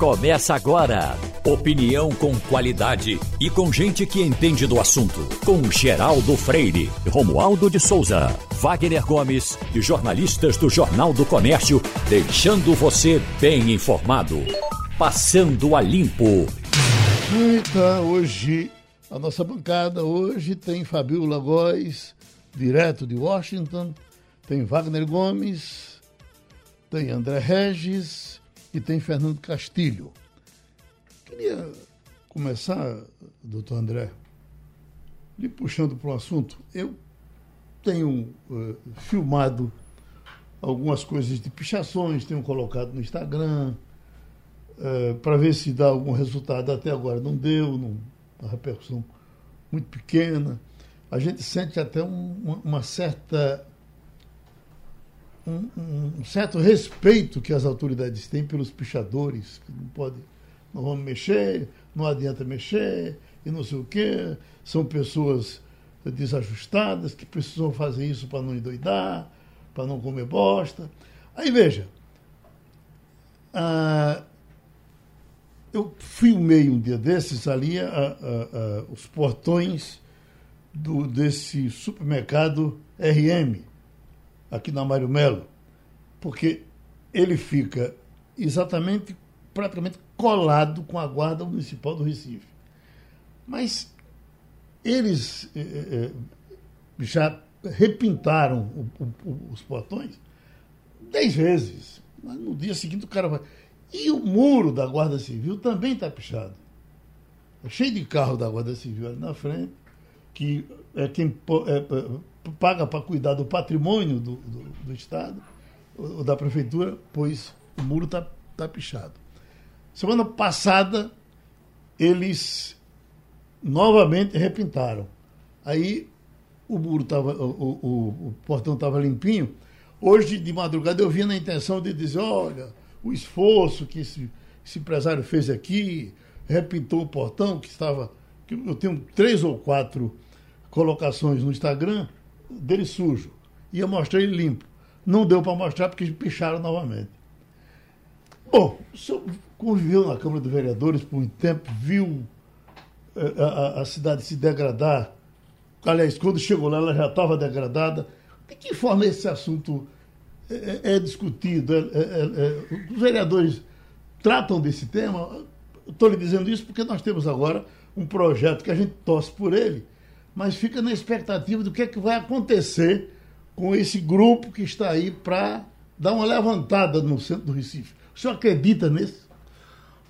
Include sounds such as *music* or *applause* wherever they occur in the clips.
Começa agora. Opinião com qualidade e com gente que entende do assunto. Com Geraldo Freire, Romualdo de Souza, Wagner Gomes e jornalistas do Jornal do Comércio, deixando você bem informado. Passando a limpo. Eita, hoje, a nossa bancada hoje tem Fabiola Góes, direto de Washington, tem Wagner Gomes, tem André Regis e tem Fernando Castilho. Queria começar, doutor André, lhe puxando para o assunto. Eu tenho uh, filmado algumas coisas de pichações, tenho colocado no Instagram, uh, para ver se dá algum resultado. Até agora não deu, não, uma repercussão muito pequena. A gente sente até um, uma, uma certa um, um, certo respeito que as autoridades têm pelos pichadores, que não pode, não vamos mexer, não adianta mexer, e não sei o quê. São pessoas desajustadas que precisam fazer isso para não endoidar, para não comer bosta. Aí veja, ah, eu filmei um dia desses ali os portões do, desse supermercado RM, aqui na Mário Melo, porque ele fica exatamente, praticamente colado com a Guarda Municipal do Recife. Mas eles eh, eh, já repintaram o, o, os portões dez vezes. Mas no dia seguinte o cara vai. E o muro da Guarda Civil também está pichado. É cheio de carro da Guarda Civil ali na frente, que é quem é, paga para cuidar do patrimônio do, do, do Estado, ou da Prefeitura, pois o muro está tá pichado. Semana passada, eles novamente repintaram. Aí o muro estava, o, o, o, portão estava limpinho. Hoje, de madrugada, eu vinha na intenção de dizer, olha, o esforço que esse, esse empresário fez aqui, repintou o portão, que estava. Que eu tenho três ou quatro colocações no Instagram dele sujo. Ia mostrar ele limpo. Não deu para mostrar porque picharam novamente. Bom, o senhor conviveu na Câmara dos Vereadores por muito tempo, viu eh, a, a, cidade se degradar. Aliás, quando chegou lá, ela já estava degradada. De que forma esse assunto é, é, é discutido? É, é, é, os vereadores tratam desse tema? Estou lhe dizendo isso porque nós temos agora um projeto que a gente torce por ele, mas fica na expectativa do que é que vai acontecer com esse grupo que está aí para dar uma levantada no centro do Recife. O senhor acredita nisso?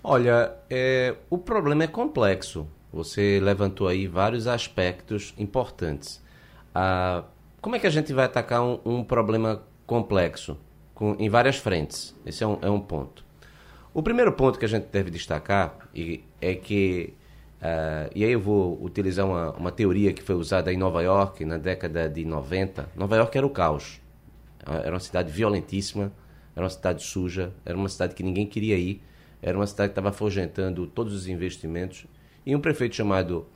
Olha, é, o problema é complexo. Você levantou aí vários aspectos importantes. Ah, como é que a gente vai atacar um, um problema complexo com, em várias frentes? Esse é um, é um ponto. O primeiro ponto que a gente deve destacar é que Uh, e aí eu vou utilizar uma, uma teoria que foi usada em Nova York na década de 90. Nova York era o caos. Era uma cidade violentíssima, era uma cidade suja, era uma cidade que ninguém queria ir, era uma cidade que estava afugentando todos os investimentos. E um prefeito chamado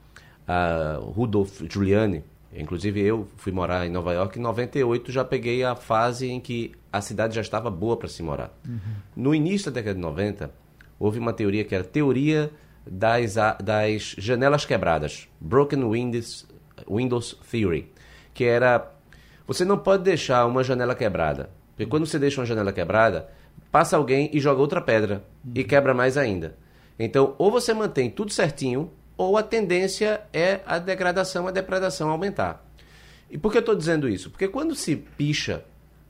uh, Rudolph Giuliani, inclusive eu fui morar em Nova York, em 98 já peguei a fase em que a cidade já estava boa para se morar. Uhum. No início da década de 90, houve uma teoria que era teoria das, das janelas quebradas, Broken Windows, Windows Theory, que era você não pode deixar uma janela quebrada, porque quando você deixa uma janela quebrada, passa alguém e joga outra pedra e quebra mais ainda. Então, ou você mantém tudo certinho, ou a tendência é a degradação, a depredação aumentar. E por que eu estou dizendo isso? Porque quando se picha,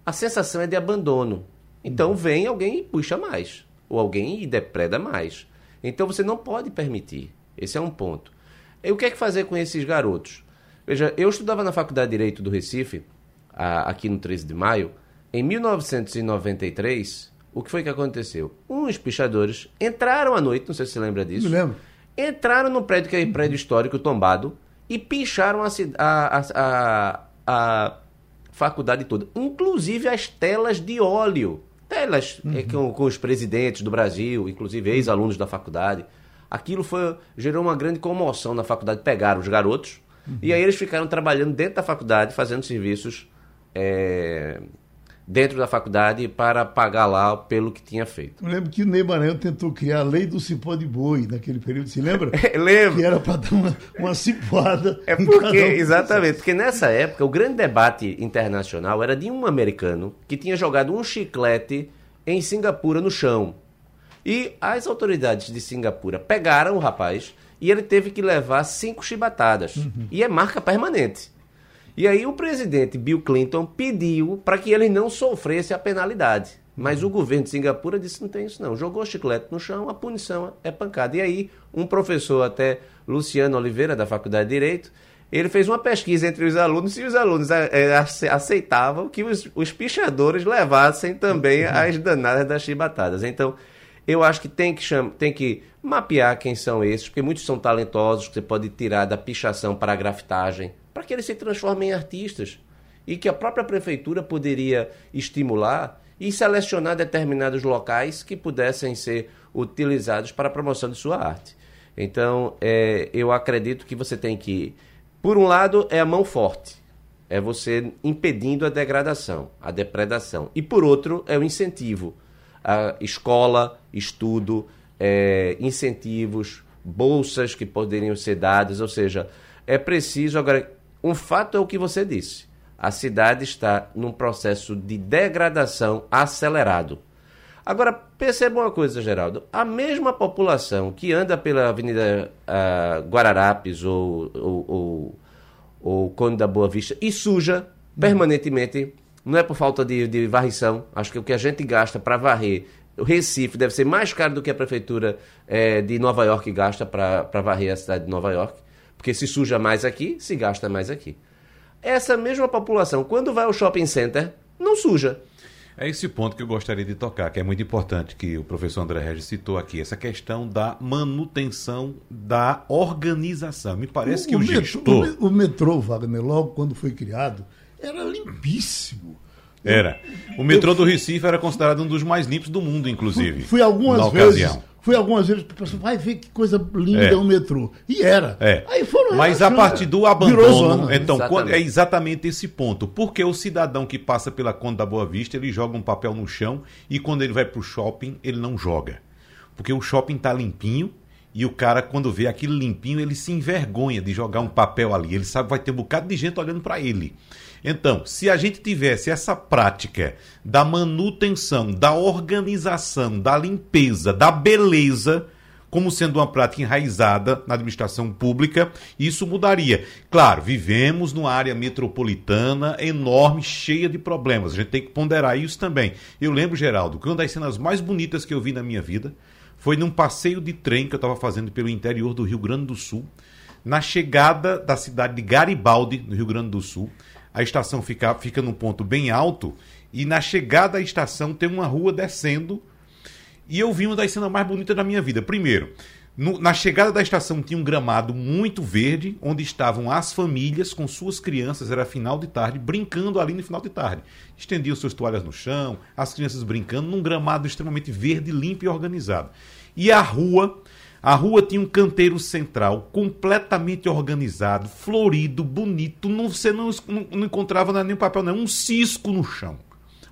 a sensação é de abandono. Então vem alguém e puxa mais, ou alguém e depreda mais. Então você não pode permitir. Esse é um ponto. E o que é que fazer com esses garotos? Veja, eu estudava na Faculdade de Direito do Recife, aqui no 13 de maio. Em 1993, o que foi que aconteceu? Uns pichadores entraram à noite, não sei se você lembra disso. Me lembro. Entraram no prédio, que é um prédio histórico tombado, e picharam a, a, a, a faculdade toda, inclusive as telas de óleo telas uhum. é, com, com, os presidentes do Brasil, inclusive ex-alunos da faculdade. Aquilo foi, gerou uma grande comoção na faculdade. Pegaram os garotos uhum. e aí eles ficaram trabalhando dentro da faculdade, fazendo serviços é, dentro da faculdade para pagar lá pelo que tinha feito. Eu lembro que o Ney Maranhão tentou criar a lei do cipó de boi naquele período, se lembra? *laughs* lembro. Que era para dar uma, uma cipoada. É porque, exatamente, porque nessa época o grande debate internacional era de um americano que tinha jogado um chiclete em Singapura no chão. E as autoridades de Singapura pegaram o rapaz e ele teve que levar cinco chibatadas. Uhum. E é marca permanente. E aí o presidente Bill Clinton pediu para que ele não sofresse a penalidade. Mas o governo de Singapura disse não tem isso não. Jogou chiclete no chão, a punição é pancada. E aí um professor até Luciano Oliveira da Faculdade de Direito, ele fez uma pesquisa entre os alunos e os alunos é, aceitavam que os, os pichadores levassem também as danadas das chibatadas. Então, eu acho que tem que, cham... tem que mapear quem são esses, porque muitos são talentosos, que você pode tirar da pichação para a grafitagem, para que eles se transformem em artistas. E que a própria prefeitura poderia estimular e selecionar determinados locais que pudessem ser utilizados para a promoção de sua arte. Então, é, eu acredito que você tem que. Por um lado, é a mão forte, é você impedindo a degradação, a depredação. E por outro, é o incentivo. A escola, estudo, é, incentivos, bolsas que poderiam ser dadas, ou seja, é preciso. Agora, um fato é o que você disse. A cidade está num processo de degradação acelerado. Agora, perceba uma coisa, Geraldo. A mesma população que anda pela Avenida uh, Guararapes ou, ou, ou, ou Conde da Boa Vista e suja permanentemente, não é por falta de, de varrição. Acho que o que a gente gasta para varrer o Recife deve ser mais caro do que a prefeitura é, de Nova York gasta para varrer a cidade de Nova York. Porque se suja mais aqui, se gasta mais aqui. Essa mesma população, quando vai ao shopping center, não suja. É esse ponto que eu gostaria de tocar, que é muito importante, que o professor André Regis citou aqui, essa questão da manutenção da organização. Me parece o, que o, o gestor... Metrô, o metrô, Wagner, logo quando foi criado, era limpíssimo. Era. O metrô eu, do Recife era considerado um dos mais limpos do mundo, inclusive. Fui, fui algumas vezes. Ocasião. Fui algumas vezes, o pessoal vai ver que coisa linda é, o metrô. E era. É. Aí foram Mas a partir do abandono, então, quando, é exatamente esse ponto. Porque o cidadão que passa pela Conta da Boa Vista, ele joga um papel no chão e quando ele vai para o shopping, ele não joga. Porque o shopping está limpinho, e o cara, quando vê aquilo limpinho, ele se envergonha de jogar um papel ali. Ele sabe que vai ter um bocado de gente olhando para ele. Então, se a gente tivesse essa prática da manutenção, da organização, da limpeza, da beleza, como sendo uma prática enraizada na administração pública, isso mudaria. Claro, vivemos numa área metropolitana enorme, cheia de problemas. A gente tem que ponderar isso também. Eu lembro, Geraldo, que uma das cenas mais bonitas que eu vi na minha vida foi num passeio de trem que eu estava fazendo pelo interior do Rio Grande do Sul, na chegada da cidade de Garibaldi, no Rio Grande do Sul. A estação fica, fica num ponto bem alto e na chegada à estação tem uma rua descendo. E eu vi uma das cenas mais bonitas da minha vida. Primeiro, no, na chegada da estação tinha um gramado muito verde, onde estavam as famílias com suas crianças, era final de tarde, brincando ali no final de tarde. Estendiam suas toalhas no chão, as crianças brincando num gramado extremamente verde, limpo e organizado. E a rua, a rua tinha um canteiro central completamente organizado, florido, bonito. Não, você não, não, não encontrava nem papel, não, um cisco no chão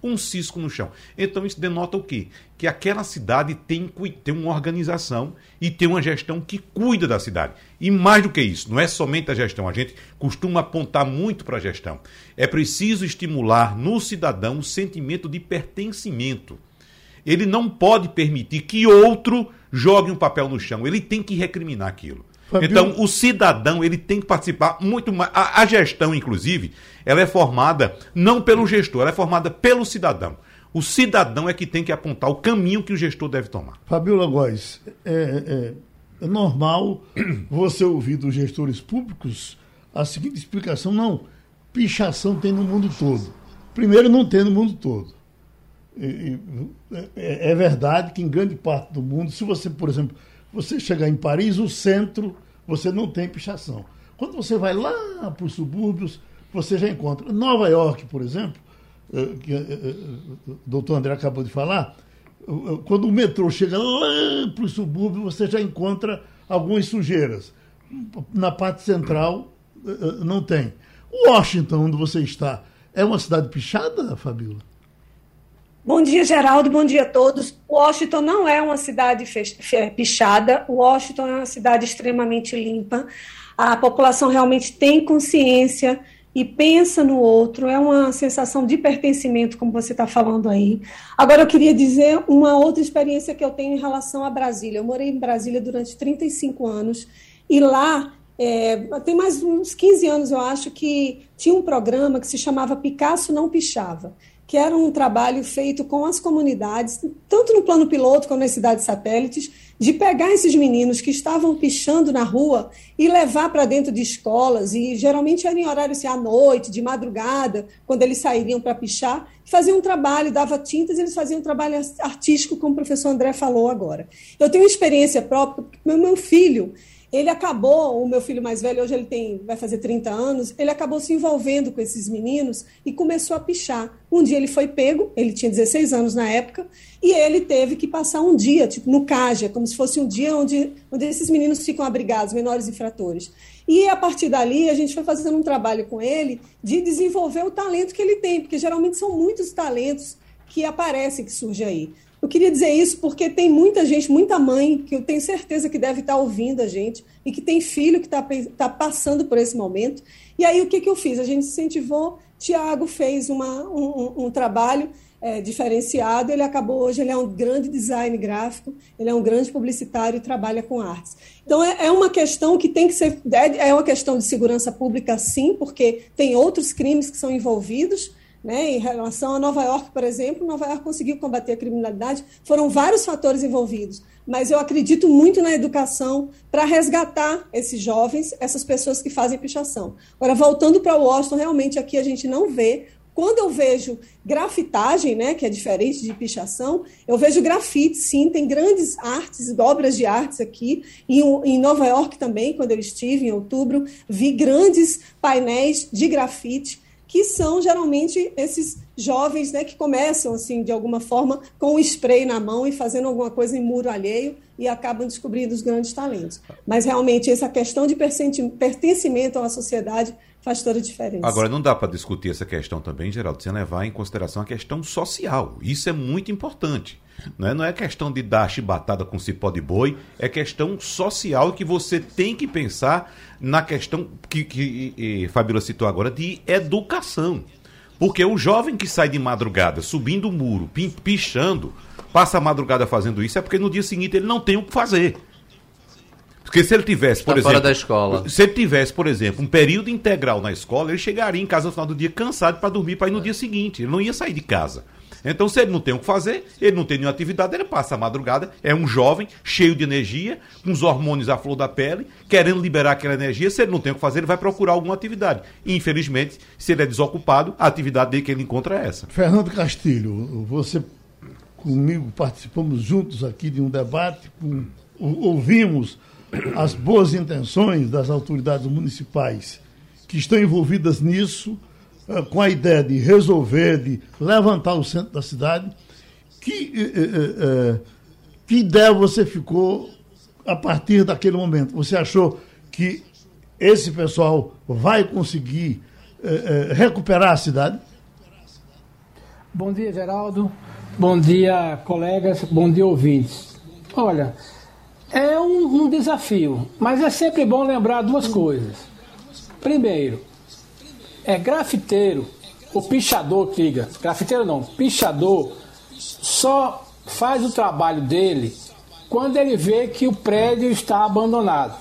um cisco no chão. Então isso denota o quê? Que aquela cidade tem, tem uma organização e tem uma gestão que cuida da cidade. E mais do que isso, não é somente a gestão, a gente costuma apontar muito para a gestão. É preciso estimular no cidadão o sentimento de pertencimento. Ele não pode permitir que outro jogue um papel no chão, ele tem que recriminar aquilo. Fabio... Então, o cidadão ele tem que participar muito mais. A, a, gestão, inclusive, ela é formada não pelo gestor, ela é formada pelo cidadão. O cidadão é que tem que apontar o caminho que o gestor deve tomar. Fabiola Góes, é, é, é normal *clears throat* você ouvir dos gestores públicos a seguinte explicação: não, pichação tem no mundo todo. Primeiro, não tem no mundo todo. É, é verdade que em grande parte do mundo, se você, por exemplo, você chegar em Paris, o centro, você não tem pichação. Quando você vai lá para os subúrbios, você já encontra. Nova York, por exemplo, eh, que eh, eh, o doutor André acabou de falar, quando o metrô chega lá para o subúrbio, você já encontra algumas sujeiras. Na parte central, não tem. Washington, onde você está, é uma cidade pichada, Fabíola? Bom dia, Geraldo. Bom dia a todos. Washington não é uma cidade pichada. Washington é uma cidade extremamente limpa. A população realmente tem consciência e pensa no outro. É uma sensação de pertencimento, como você está falando aí. Agora, eu queria dizer uma outra experiência que eu tenho em relação a Brasília. Eu morei em Brasília durante 35 anos e lá é, tem mais uns 15 anos, eu acho, que tinha um programa que se chamava Picasso Não Pichava que era um trabalho feito com as comunidades, tanto no plano piloto como nas cidades satélites, de pegar esses meninos que estavam pichando na rua e levar para dentro de escolas, e geralmente era em horário assim, à noite, de madrugada, quando eles sairiam para pichar, faziam um trabalho, dava tintas, eles faziam um trabalho artístico, como o professor André falou agora. Eu tenho experiência própria, porque meu, meu filho, ele acabou, o meu filho mais velho, hoje ele tem, vai fazer 30 anos, ele acabou se envolvendo com esses meninos e começou a pichar. Um dia ele foi pego, ele tinha 16 anos na época, e ele teve que passar um dia, tipo, no CAJA, como se fosse um dia onde, onde esses meninos ficam abrigados, menores infratores. E a partir dali, a gente foi fazendo um trabalho com ele de desenvolver o talento que ele tem, porque geralmente são muitos talentos que aparecem, que surgem aí. Eu queria dizer isso porque tem muita gente, muita mãe, que eu tenho certeza que deve estar ouvindo a gente e que tem filho que está tá passando por esse momento. E aí o que, que eu fiz? A gente incentivou, Tiago fez uma, um, um trabalho é, diferenciado, ele acabou hoje, ele é um grande design gráfico, ele é um grande publicitário e trabalha com artes. Então é, é uma questão que tem que ser, é, é uma questão de segurança pública sim, porque tem outros crimes que são envolvidos, né, em relação a Nova York, por exemplo, Nova York conseguiu combater a criminalidade, foram vários fatores envolvidos, mas eu acredito muito na educação para resgatar esses jovens, essas pessoas que fazem pichação. Agora, voltando para Washington, realmente aqui a gente não vê. Quando eu vejo grafitagem, né, que é diferente de pichação, eu vejo grafite, sim, tem grandes artes, obras de artes aqui. Em, em Nova York também, quando eu estive em outubro, vi grandes painéis de grafite que são geralmente esses jovens né, que começam, assim, de alguma forma, com o spray na mão e fazendo alguma coisa em muro alheio e acabam descobrindo os grandes talentos. Mas realmente essa questão de pertencimento à sociedade faz toda a diferença. Agora, não dá para discutir essa questão também, Geraldo, sem levar em consideração a questão social. Isso é muito importante. Não é, não é questão de dar chibatada com cipó de boi, é questão social que você tem que pensar na questão que, que e, Fabíola citou agora de educação. Porque o jovem que sai de madrugada subindo o muro, pichando, passa a madrugada fazendo isso, é porque no dia seguinte ele não tem o que fazer. Porque se ele tivesse, por Está exemplo. da escola. Se ele tivesse, por exemplo, um período integral na escola, ele chegaria em casa no final do dia cansado para dormir para ir no dia seguinte. Ele não ia sair de casa. Então, se ele não tem o que fazer, ele não tem nenhuma atividade, ele passa a madrugada, é um jovem, cheio de energia, com os hormônios à flor da pele, querendo liberar aquela energia. Se ele não tem o que fazer, ele vai procurar alguma atividade. infelizmente, se ele é desocupado, a atividade dele que ele encontra é essa. Fernando Castilho, você comigo participamos juntos aqui de um debate, com, ouvimos as boas intenções das autoridades municipais que estão envolvidas nisso eh, com a ideia de resolver, de levantar o centro da cidade. Que, eh, eh, que ideia você ficou a partir daquele momento? Você achou que esse pessoal vai conseguir recuperar a cidade? Bom dia, Geraldo. Bom dia, colegas. Bom dia, ouvintes. Olha, é um, um desafio, mas é sempre bom lembrar duas coisas. Primeiro, é grafiteiro, o pichador que diga, grafiteiro não, pichador, só faz o trabalho dele quando ele vê que o prédio está abandonado.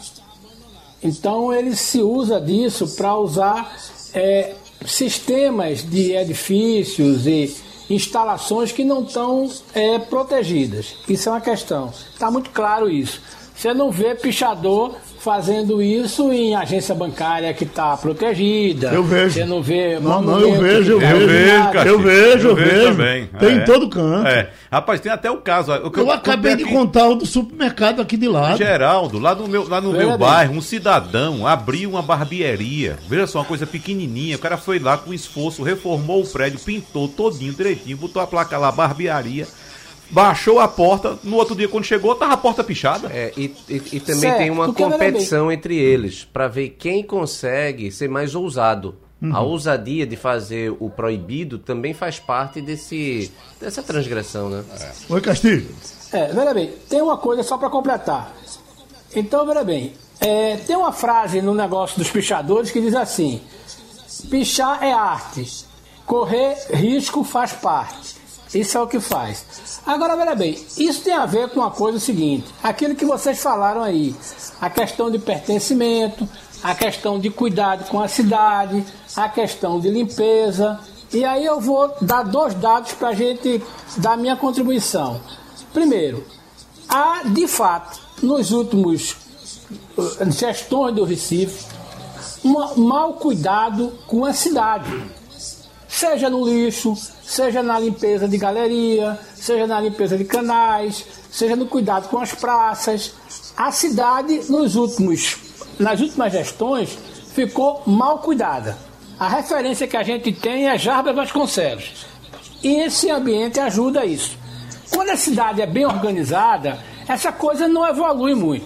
Então ele se usa disso para usar é, sistemas de edifícios e instalações que não estão é, protegidas. Isso é uma questão. Está muito claro isso. Você não vê pichador fazendo isso em agência bancária que está protegida. Eu vejo. Você não vê. Não, não, eu vejo, eu vejo. Eu vejo, eu vejo, eu vejo. Também. Tem é. em todo canto. É. Rapaz, tem até o caso. Eu, eu acabei de contar o do supermercado aqui de lado. Geraldo, lá no meu, lá no meu bairro, um cidadão abriu uma barbearia. Veja só, uma coisa pequenininha. O cara foi lá com esforço, reformou o prédio, pintou todinho direitinho, botou a placa lá, barbearia baixou a porta, no outro dia quando chegou, tava a porta pichada. É, e, e, e também certo, tem uma competição entre eles para ver quem consegue ser mais ousado Uhum. A ousadia de fazer o proibido também faz parte desse, dessa transgressão, né? É. Oi, Castilho. É, veja bem, tem uma coisa só para completar. Então, veja bem, é, tem uma frase no negócio dos pichadores que diz assim: pichar é arte, correr risco faz parte. Isso é o que faz. Agora, veja bem, isso tem a ver com a coisa seguinte: aquilo que vocês falaram aí, a questão de pertencimento, a questão de cuidado com a cidade, a questão de limpeza. E aí eu vou dar dois dados para a gente dar minha contribuição. Primeiro, há de fato, nos últimos uh, gestões do Recife, um mau cuidado com a cidade. Seja no lixo, seja na limpeza de galeria, seja na limpeza de canais, seja no cuidado com as praças. A cidade, nos últimos, nas últimas gestões, ficou mal cuidada. A referência que a gente tem é Jarba Vasconcelos. E esse ambiente ajuda isso. Quando a cidade é bem organizada, essa coisa não evolui muito.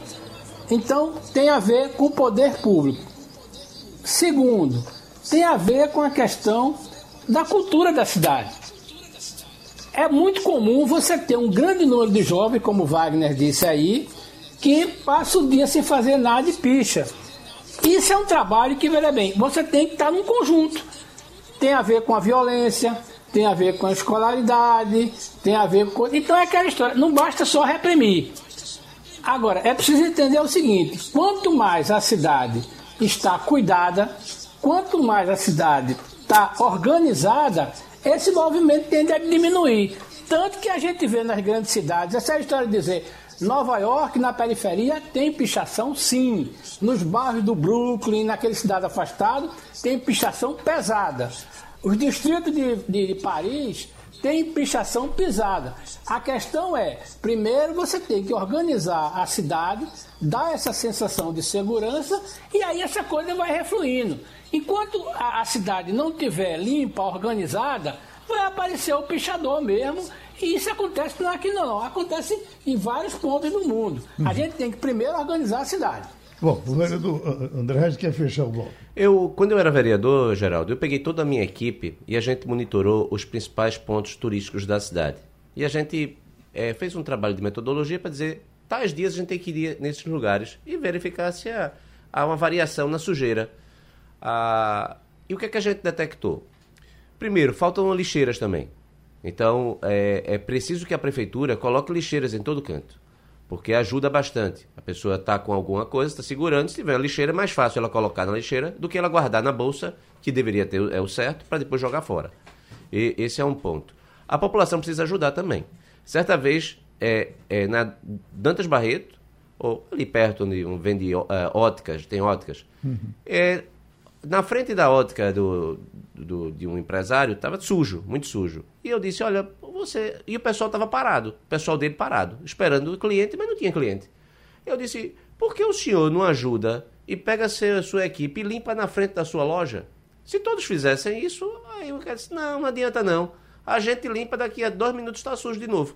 Então, tem a ver com o poder público. Segundo, tem a ver com a questão da cultura da cidade. É muito comum você ter um grande número de jovens, como Wagner disse aí, que passa o dia sem fazer nada e picha. Isso é um trabalho que, veja bem, você tem que estar num conjunto. Tem a ver com a violência, tem a ver com a escolaridade, tem a ver com. Então é aquela história, não basta só reprimir. Agora, é preciso entender o seguinte: quanto mais a cidade está cuidada, quanto mais a cidade está organizada, esse movimento tende a diminuir. Tanto que a gente vê nas grandes cidades, essa é a história de dizer, Nova York, na periferia, tem pichação sim. Nos bairros do Brooklyn, naquele cidade afastado, tem pichação pesada. Os distritos de, de, de Paris têm pichação pisada. A questão é, primeiro você tem que organizar a cidade, dar essa sensação de segurança e aí essa coisa vai refluindo. Enquanto a, a cidade não tiver limpa, organizada, vai aparecer o pichador mesmo e isso acontece não aqui não, acontece em vários pontos do mundo. A gente tem que primeiro organizar a cidade. Bom, o vereador André Reis quer fechar o bloco. Eu, quando eu era vereador, Geraldo, eu peguei toda a minha equipe e a gente monitorou os principais pontos turísticos da cidade. E a gente é, fez um trabalho de metodologia para dizer tais dias a gente tem que ir nesses lugares e verificar se há, há uma variação na sujeira. Ah, e o que é que a gente detectou? Primeiro, faltam lixeiras também. Então, é, é preciso que a prefeitura coloque lixeiras em todo canto porque ajuda bastante. A pessoa está com alguma coisa, está segurando, se tiver uma lixeira, é mais fácil ela colocar na lixeira do que ela guardar na bolsa, que deveria ter é o certo, para depois jogar fora. E esse é um ponto. A população precisa ajudar também. Certa vez, é, é na Dantas Barreto, ou ali perto onde vende uh, óticas, tem óticas, uhum. é, na frente da ótica do, do, de um empresário, estava sujo, muito sujo. E eu disse, olha, você. E o pessoal estava parado, o pessoal dele parado, esperando o cliente, mas não tinha cliente. Eu disse, por que o senhor não ajuda e pega a sua equipe e limpa na frente da sua loja? Se todos fizessem isso, aí eu disse, não, não adianta não. A gente limpa daqui a dois minutos está sujo de novo.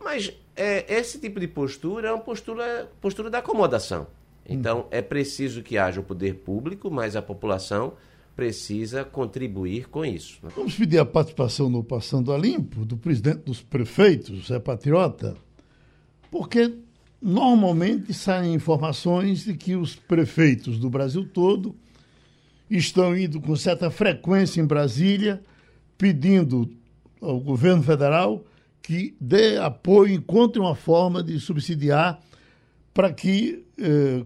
Mas é, esse tipo de postura é uma postura, postura da acomodação. Então, é preciso que haja o poder público, mas a população precisa contribuir com isso. Né? Vamos pedir a participação no Passando a Limpo do presidente dos prefeitos, Zé Patriota, porque normalmente saem informações de que os prefeitos do Brasil todo estão indo com certa frequência em Brasília pedindo ao governo federal que dê apoio, encontre uma forma de subsidiar para que eh,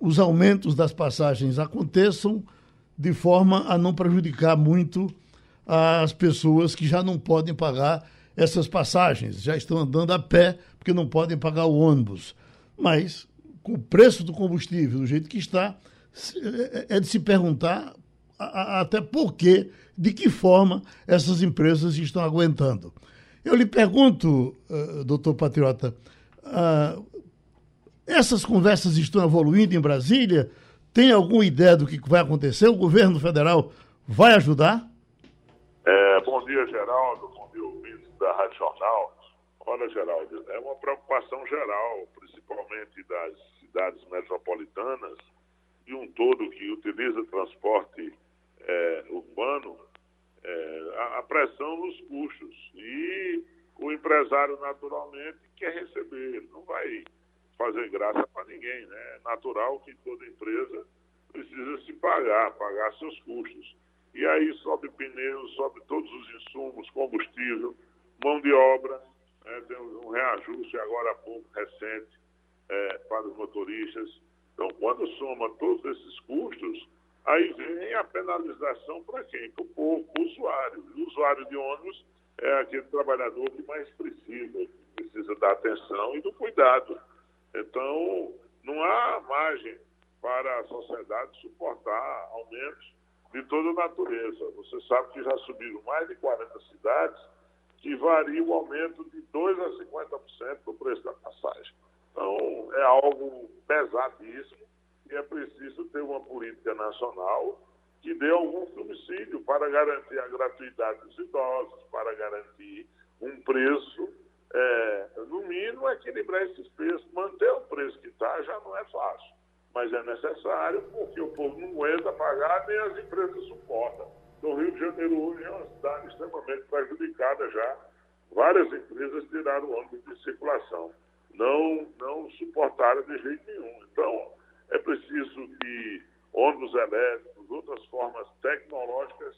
os aumentos das passagens aconteçam de forma a não prejudicar muito as pessoas que já não podem pagar essas passagens, já estão andando a pé porque não podem pagar o ônibus. Mas, com o preço do combustível do jeito que está, é de se perguntar até por que, de que forma essas empresas estão aguentando. Eu lhe pergunto, uh, doutor Patriota, uh, essas conversas estão evoluindo em Brasília? Tem alguma ideia do que vai acontecer? O governo federal vai ajudar? É, bom dia, Geraldo. Bom dia, ouvintes da Rádio Jornal. Olha, Geraldo, é uma preocupação geral, principalmente das cidades metropolitanas e um todo que utiliza transporte é, urbano, é, a, a pressão nos custos. E o empresário, naturalmente, quer receber, não vai fazer graça para ninguém. Né? É natural que toda empresa precisa se pagar, pagar seus custos. E aí sobe pneus, sobe todos os insumos, combustível, mão de obra, né? tem um reajuste agora há pouco, recente, é, para os motoristas. Então, quando soma todos esses custos, aí vem a penalização para quem? Para o povo, o usuário. O usuário de ônibus é aquele trabalhador que mais precisa, precisa da atenção e do cuidado. Então, não há margem para a sociedade suportar aumentos de toda natureza. Você sabe que já subiram mais de 40 cidades que varia o aumento de 2% a 50% do preço da passagem. Então, é algo pesadíssimo e é preciso ter uma política nacional que dê algum subsídio para garantir a gratuidade dos idosos, para garantir um preço, é, no mínimo, equilibrar esses preços. Manter o preço que está já não é fácil, mas é necessário porque o povo não aguenta pagar nem as empresas suportam. Então, Rio de Janeiro hoje é uma cidade extremamente prejudicada já. Várias empresas tiraram o de circulação não, não suportaram de jeito nenhum. Então, é preciso que ônibus elétricos, outras formas tecnológicas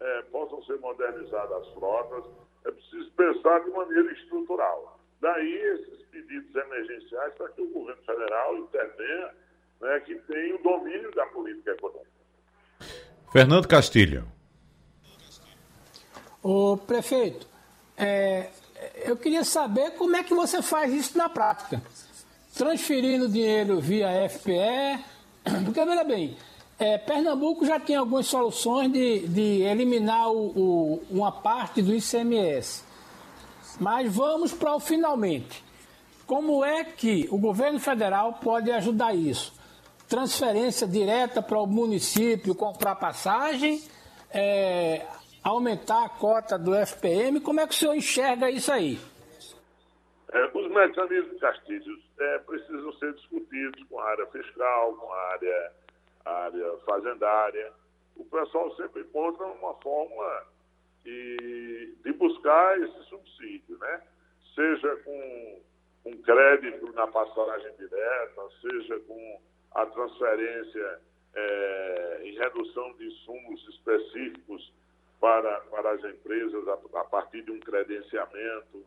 é, possam ser modernizadas as frotas. É preciso pensar de maneira estrutural. Daí esses pedidos emergenciais para que o governo federal intervenha, né, que tenha o domínio da política econômica. Fernando Castilho. O prefeito, é, eu queria saber como é que você faz isso na prática. Transferindo dinheiro via FPE, *clears throat* porque veja bem, é, Pernambuco já tem algumas soluções de, de eliminar o, o, uma parte do ICMS. Mas vamos para o finalmente. Como é que o governo federal pode ajudar isso? Transferência direta para o município comprar passagem, é, aumentar a cota do FPM. Como é que o senhor enxerga isso aí? É, os mecanismos de castigos é, precisam ser discutidos com a área fiscal, com a área, área fazendária. O pessoal sempre encontra uma forma de, de buscar esse subsídio, né? Seja com, com crédito na passagem direta, seja com a transferência é, em redução de insumos específicos para, para as empresas a, a partir de um credenciamento,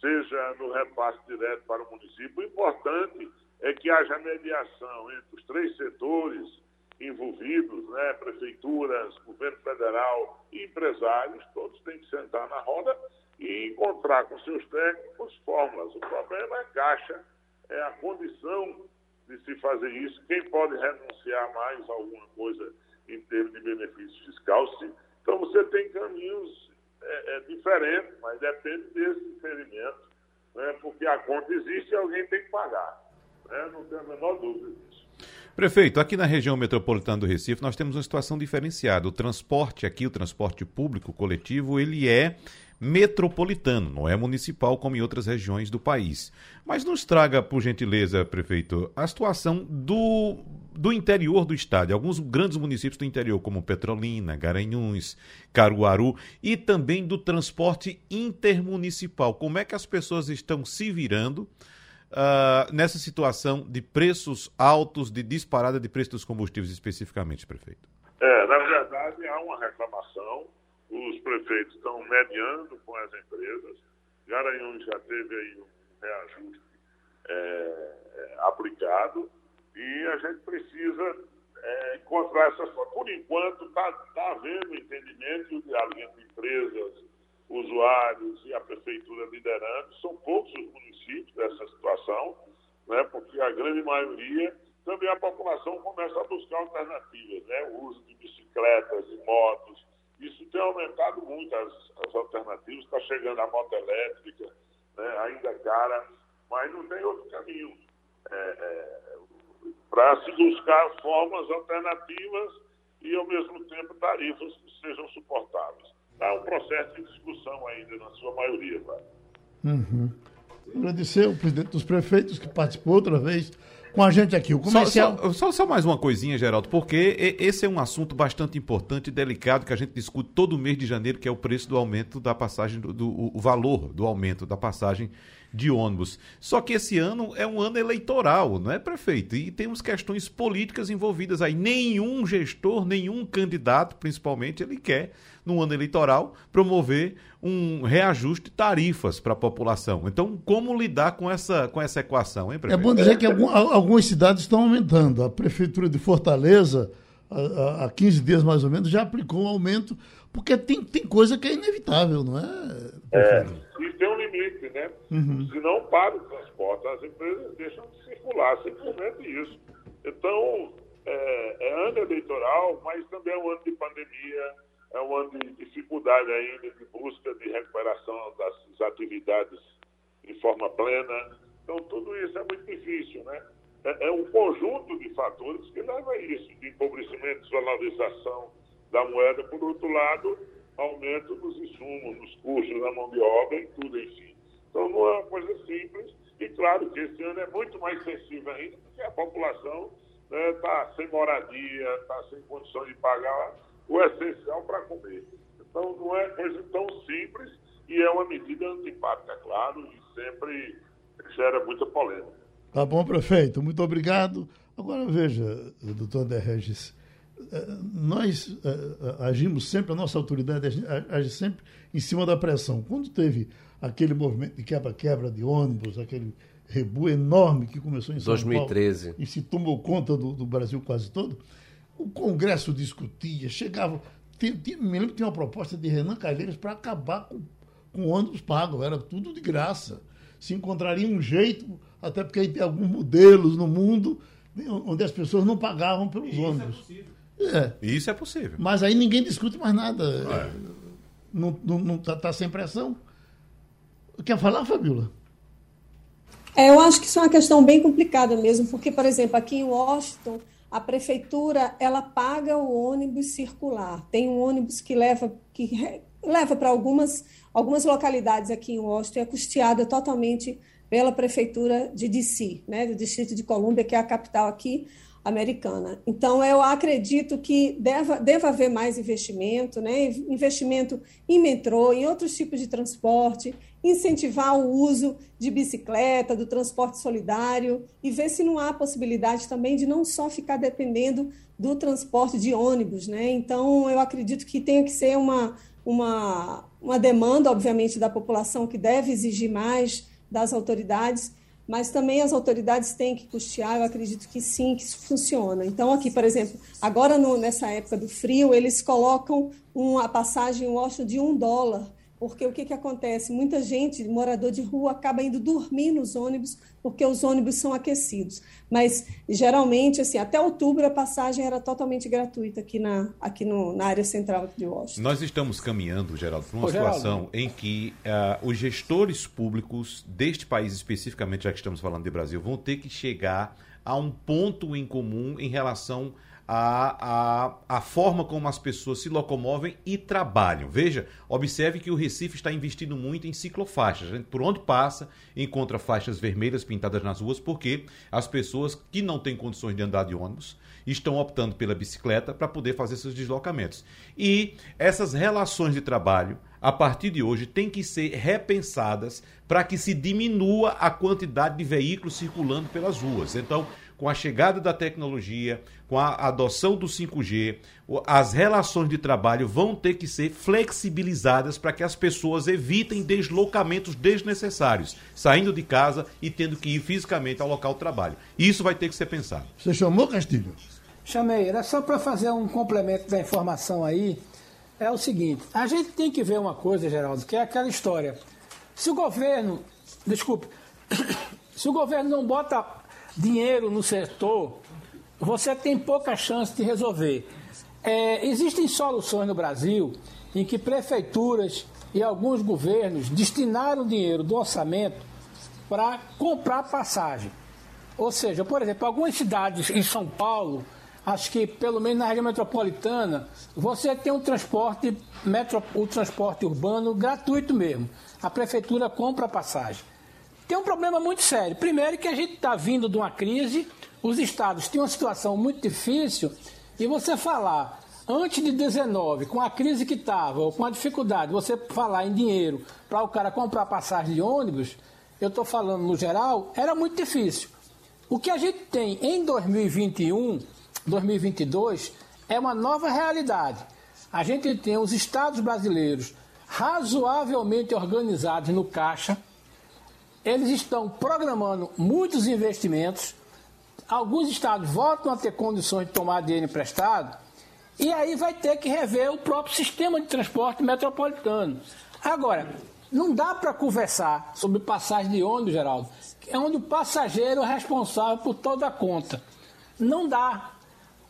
seja no repasse direto para o município. O importante é que haja mediação entre os três setores envolvidos, né, prefeituras, governo federal empresários, todos têm que sentar na roda e encontrar com seus técnicos fórmulas. O problema é caixa, é a condição de se fazer isso. Quem pode renunciar mais a alguma coisa em termos de benefício fiscal, se então você tem caminhos é, é, diferentes, mas depende desse experimento, né? porque a conta existe e alguém tem que pagar. Né? Não tem a menor dúvida. Prefeito, aqui na região metropolitana do Recife nós temos uma situação diferenciada. O transporte aqui, o transporte público coletivo, ele é metropolitano, não é municipal como em outras regiões do país. Mas nos traga, por gentileza, prefeito, a situação do, do interior do estado, alguns grandes municípios do interior, como Petrolina, Garanhuns, Caruaru, e também do transporte intermunicipal. Como é que as pessoas estão se virando uh, nessa situação de preços altos, de disparada de preços dos combustíveis especificamente, prefeito? É, na verdade, há uma reclamação os prefeitos estão mediando com as empresas. Garanhuns já teve aí um reajuste é, é, aplicado e a gente precisa é, encontrar essas formas. Por enquanto, está tá havendo entendimento e diálogo entre empresas, usuários e a prefeitura liderando. São poucos os municípios dessa situação, né, porque a grande maioria, também a população começa a buscar alternativas, né, o uso de bicicletas e motos, isso tem aumentado muito as, as alternativas, está chegando a moto elétrica, né, ainda cara, mas não tem outro caminho. É, é, para se buscar formas alternativas e, ao mesmo tempo, tarifas que sejam suportáveis. Está um processo de discussão ainda, na sua maioria. Uhum. Agradecer ao presidente dos prefeitos que participou outra vez com a gente aqui. O comercial. Só, só, só, só, mais uma coisinha, Geraldo, porque esse é um assunto bastante importante e delicado que a gente discute todo mês de janeiro, que é o preço do aumento da passagem, do, do o valor do aumento da passagem de ônibus. Só que esse ano é um ano eleitoral, não é, prefeito? E temos questões políticas envolvidas aí. Nenhum gestor, nenhum candidato, principalmente, ele quer, no ano eleitoral, promover um reajuste de tarifas para a população. Então, como lidar com essa, com essa equação, hein, prefeito? É bom dizer que algum, algumas cidades estão aumentando. A Prefeitura de Fortaleza, há 15 dias mais ou menos, já aplicou um aumento, porque tem, tem coisa que é inevitável, não é? É, e tem um limite, né? Uhum. Se não para o transporte, as empresas deixam de circular, simplesmente isso. Então, é, é ano eleitoral, mas também é um ano de pandemia, é um ano de dificuldade ainda, de busca de recuperação das atividades de forma plena. Então, tudo isso é muito difícil, né? É, é um conjunto de fatores que leva a isso, de empobrecimento, desvalorização da moeda. Por outro lado, aumento dos insumos, dos custos da mão de obra e tudo, enfim. Então, não é uma coisa simples. E claro que esse ano é muito mais sensível ainda, porque a população está né, tá sem moradia, está sem condição de pagar o essencial para comer. Então, não é coisa tão simples e é uma medida antipática, claro, e sempre gera muita polêmica. Tá bom, prefeito. Muito obrigado. Agora, veja, doutor André Regis, nós uh, agimos sempre, a nossa autoridade age sempre em cima da pressão. Quando teve aquele movimento de quebra-quebra de ônibus, aquele rebu enorme que começou em São 2013. Paulo e se tomou conta do, do, Brasil quase todo, o Congresso discutia, chegava. Tem, tem, me lembro que tinha uma proposta de Renan Calheiros para acabar com, com ônibus pago, era tudo de graça. Se encontraria um jeito, até porque tem alguns modelos no mundo onde as pessoas não pagavam pelos Isso é ônibus. É. Isso é possível. Mas aí ninguém discute mais nada. É. Não, não, não tá, tá, sem pressão. Quer falar, Fabiola? É, eu acho que isso é uma questão bem complicada mesmo, porque, por exemplo, aqui em Washington, a prefeitura ela paga o ônibus circular. Tem um ônibus que leva que leva para algumas algumas localidades aqui em Washington, é custeada totalmente pela prefeitura de DC, né, do Distrito de Colômbia, que é a capital aqui americana. Então, eu acredito que deva, deva haver mais investimento, né? investimento em metrô, em outros tipos de transporte, incentivar o uso de bicicleta, do transporte solidário e ver se não há possibilidade também de não só ficar dependendo do transporte de ônibus. Né? Então, eu acredito que tem que ser uma, uma, uma demanda, obviamente, da população que deve exigir mais das autoridades, mas também as autoridades têm que custear, eu acredito que sim, que isso funciona. Então, aqui, por exemplo, agora no, nessa época do frio, eles colocam uma passagem em Washington de um dólar porque o que, que acontece? Muita gente, morador de rua, acaba indo dormir nos ônibus, porque os ônibus são aquecidos. Mas, geralmente, assim, até outubro a passagem era totalmente gratuita aqui na, aqui no, na área central de Washington. Nós estamos caminhando, Geraldo, para uma Ô, situação em que uh, os gestores públicos deste país, especificamente, já que estamos falando de Brasil, vão ter que chegar a um ponto em comum em relação a, a, a forma como as pessoas se locomovem e trabalham. Veja, observe que o Recife está investindo muito em ciclofaixas. Por onde passa, encontra faixas vermelhas pintadas nas ruas, porque as pessoas que não têm condições de andar de ônibus estão optando pela bicicleta para poder fazer seus deslocamentos. E essas relações de trabalho, a partir de hoje, têm que ser repensadas para que se diminua a quantidade de veículos circulando pelas ruas. Então, com a chegada da tecnologia, com a adoção do 5G, as relações de trabalho vão ter que ser flexibilizadas para que as pessoas evitem deslocamentos desnecessários, saindo de casa e tendo que ir fisicamente ao local de trabalho. Isso vai ter que ser pensado. Você chamou, Castilho? Chamei. Era só para fazer um complemento da informação aí. É o seguinte: a gente tem que ver uma coisa, Geraldo, que é aquela história. Se o governo, desculpe, *coughs* se o governo não bota dinheiro no setor, você tem pouca chance de resolver. É, existem soluções no Brasil em que prefeituras e alguns governos destinaram dinheiro do orçamento para comprar passagem. Ou seja, por exemplo, algumas cidades em São Paulo, acho que pelo menos na região metropolitana, você tem um transporte, metro, o transporte urbano gratuito mesmo. A prefeitura compra passagem. Tem um problema muito sério. Primeiro que a gente está vindo de uma crise, os estados têm uma situação muito difícil, e você falar antes de 19, com a crise que estava, ou com a dificuldade, você falar em dinheiro para o cara comprar passagem de ônibus, eu estou falando no geral, era muito difícil. O que a gente tem em 2021, 2022, é uma nova realidade. A gente tem os estados brasileiros razoavelmente organizados no caixa, eles estão programando muitos investimentos, alguns estados voltam a ter condições de tomar dinheiro emprestado, e aí vai ter que rever o próprio sistema de transporte metropolitano. Agora, não dá para conversar sobre passagem de ônibus, Geraldo, é onde o passageiro é responsável por toda a conta. Não dá.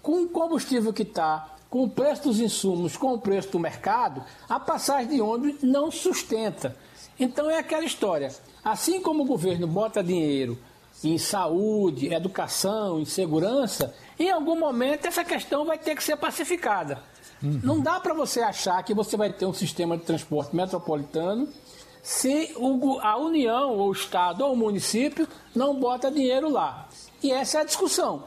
Com o combustível que está, com o preço dos insumos, com o preço do mercado, a passagem de ônibus não sustenta. Então é aquela história. Assim como o governo bota dinheiro em saúde, educação, em segurança, em algum momento essa questão vai ter que ser pacificada. Uhum. Não dá para você achar que você vai ter um sistema de transporte metropolitano se a União, ou o Estado, ou o município não bota dinheiro lá. E essa é a discussão.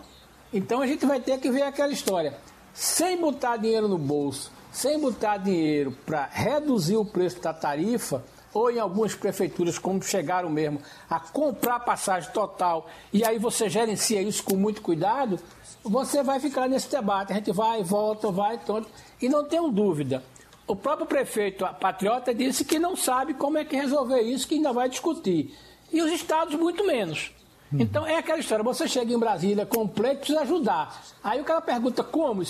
Então a gente vai ter que ver aquela história. Sem botar dinheiro no bolso, sem botar dinheiro para reduzir o preço da tarifa, ou em algumas prefeituras, como chegaram mesmo, a comprar passagem total, e aí você gerencia isso com muito cuidado, você vai ficar nesse debate. A gente vai, volta, vai, todo. E não tenho dúvida, o próprio prefeito patriota disse que não sabe como é que resolver isso, que ainda vai discutir. E os estados, muito menos. Uhum. Então é aquela história: você chega em Brasília com um pleito, precisa ajudar. Aí o cara pergunta como?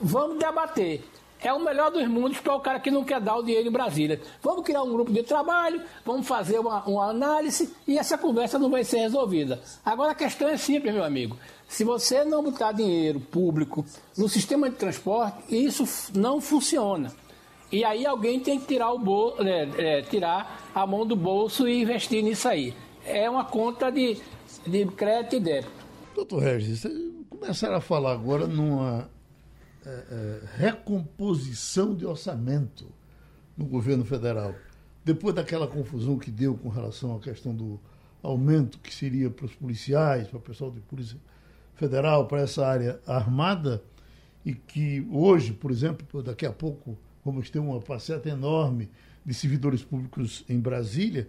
Vamos debater. É o melhor dos mundos para o cara que não quer dar o dinheiro em Brasília. Vamos criar um grupo de trabalho, vamos fazer uma, uma análise e essa conversa não vai ser resolvida. Agora a questão é simples, meu amigo. Se você não botar dinheiro público no sistema de transporte, isso não funciona. E aí alguém tem que tirar, o bol é, é, tirar a mão do bolso e investir nisso aí. É uma conta de, de crédito e débito. Doutor Regis, começaram a falar agora numa é, é, recomposição de orçamento no governo federal. Depois daquela confusão que deu com relação à questão do aumento que seria para os policiais, para o pessoal de polícia federal, para essa área armada, e que hoje, por exemplo, daqui a pouco vamos ter uma faceta enorme de servidores públicos em Brasília.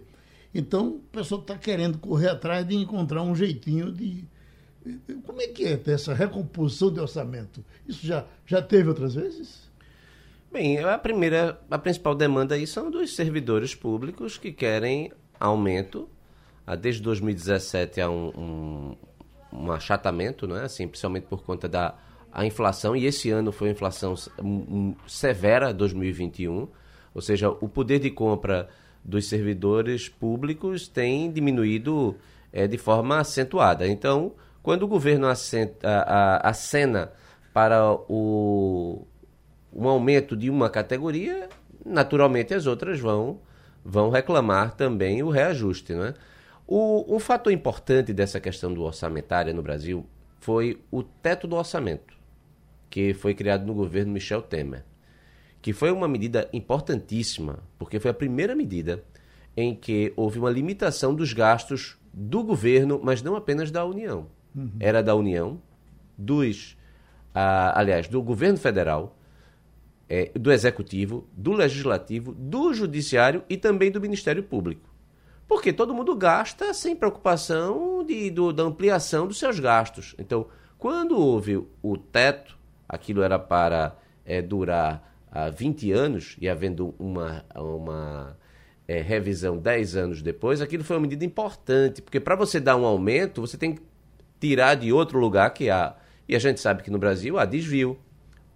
Então, o pessoal está querendo correr atrás de encontrar um jeitinho de. Como é que é essa recomposição de orçamento? Isso já, já teve outras vezes? Bem, a primeira, a principal demanda aí são dos servidores públicos que querem aumento. Ah, desde 2017 há um, um, um achatamento, não é? assim, principalmente por conta da a inflação, e esse ano foi uma inflação severa, 2021, ou seja, o poder de compra dos servidores públicos tem diminuído é, de forma acentuada. Então, quando o governo acena, a, acena para o, um aumento de uma categoria, naturalmente as outras vão, vão reclamar também o reajuste. Né? O, um fator importante dessa questão do orçamentária no Brasil foi o teto do orçamento que foi criado no governo Michel Temer, que foi uma medida importantíssima, porque foi a primeira medida em que houve uma limitação dos gastos do governo, mas não apenas da União. Uhum. Era da União, dos, ah, aliás, do governo federal, é, do executivo, do legislativo, do judiciário e também do Ministério Público. Porque todo mundo gasta sem preocupação de, do, da ampliação dos seus gastos. Então, quando houve o teto aquilo era para é, durar ah, 20 anos, e havendo uma, uma é, revisão 10 anos depois, aquilo foi uma medida importante, porque para você dar um aumento, você tem que tirar de outro lugar que há. E a gente sabe que no Brasil há desvio,